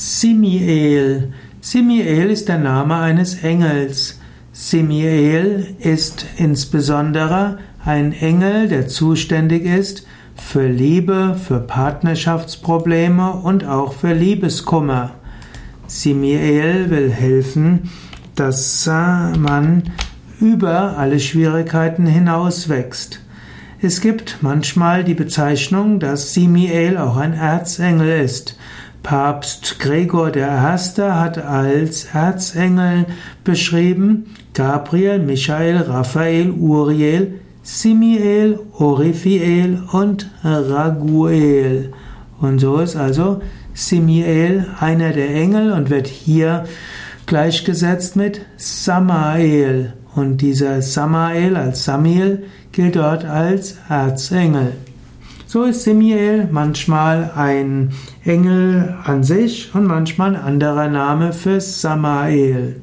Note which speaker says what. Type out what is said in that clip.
Speaker 1: Simiel. Simiel ist der Name eines Engels. Simiel ist insbesondere ein Engel, der zuständig ist für Liebe, für Partnerschaftsprobleme und auch für Liebeskummer. Simiel will helfen, dass man über alle Schwierigkeiten hinauswächst. Es gibt manchmal die Bezeichnung, dass Simiel auch ein Erzengel ist. Papst Gregor I. hat als Erzengel beschrieben Gabriel, Michael, Raphael, Uriel, Simiel, Orifiel und Raguel. Und so ist also Simiel einer der Engel und wird hier gleichgesetzt mit Samael. Und dieser Samael als Samiel gilt dort als Erzengel. So ist Simiel manchmal ein Engel an sich und manchmal ein anderer Name für Samael.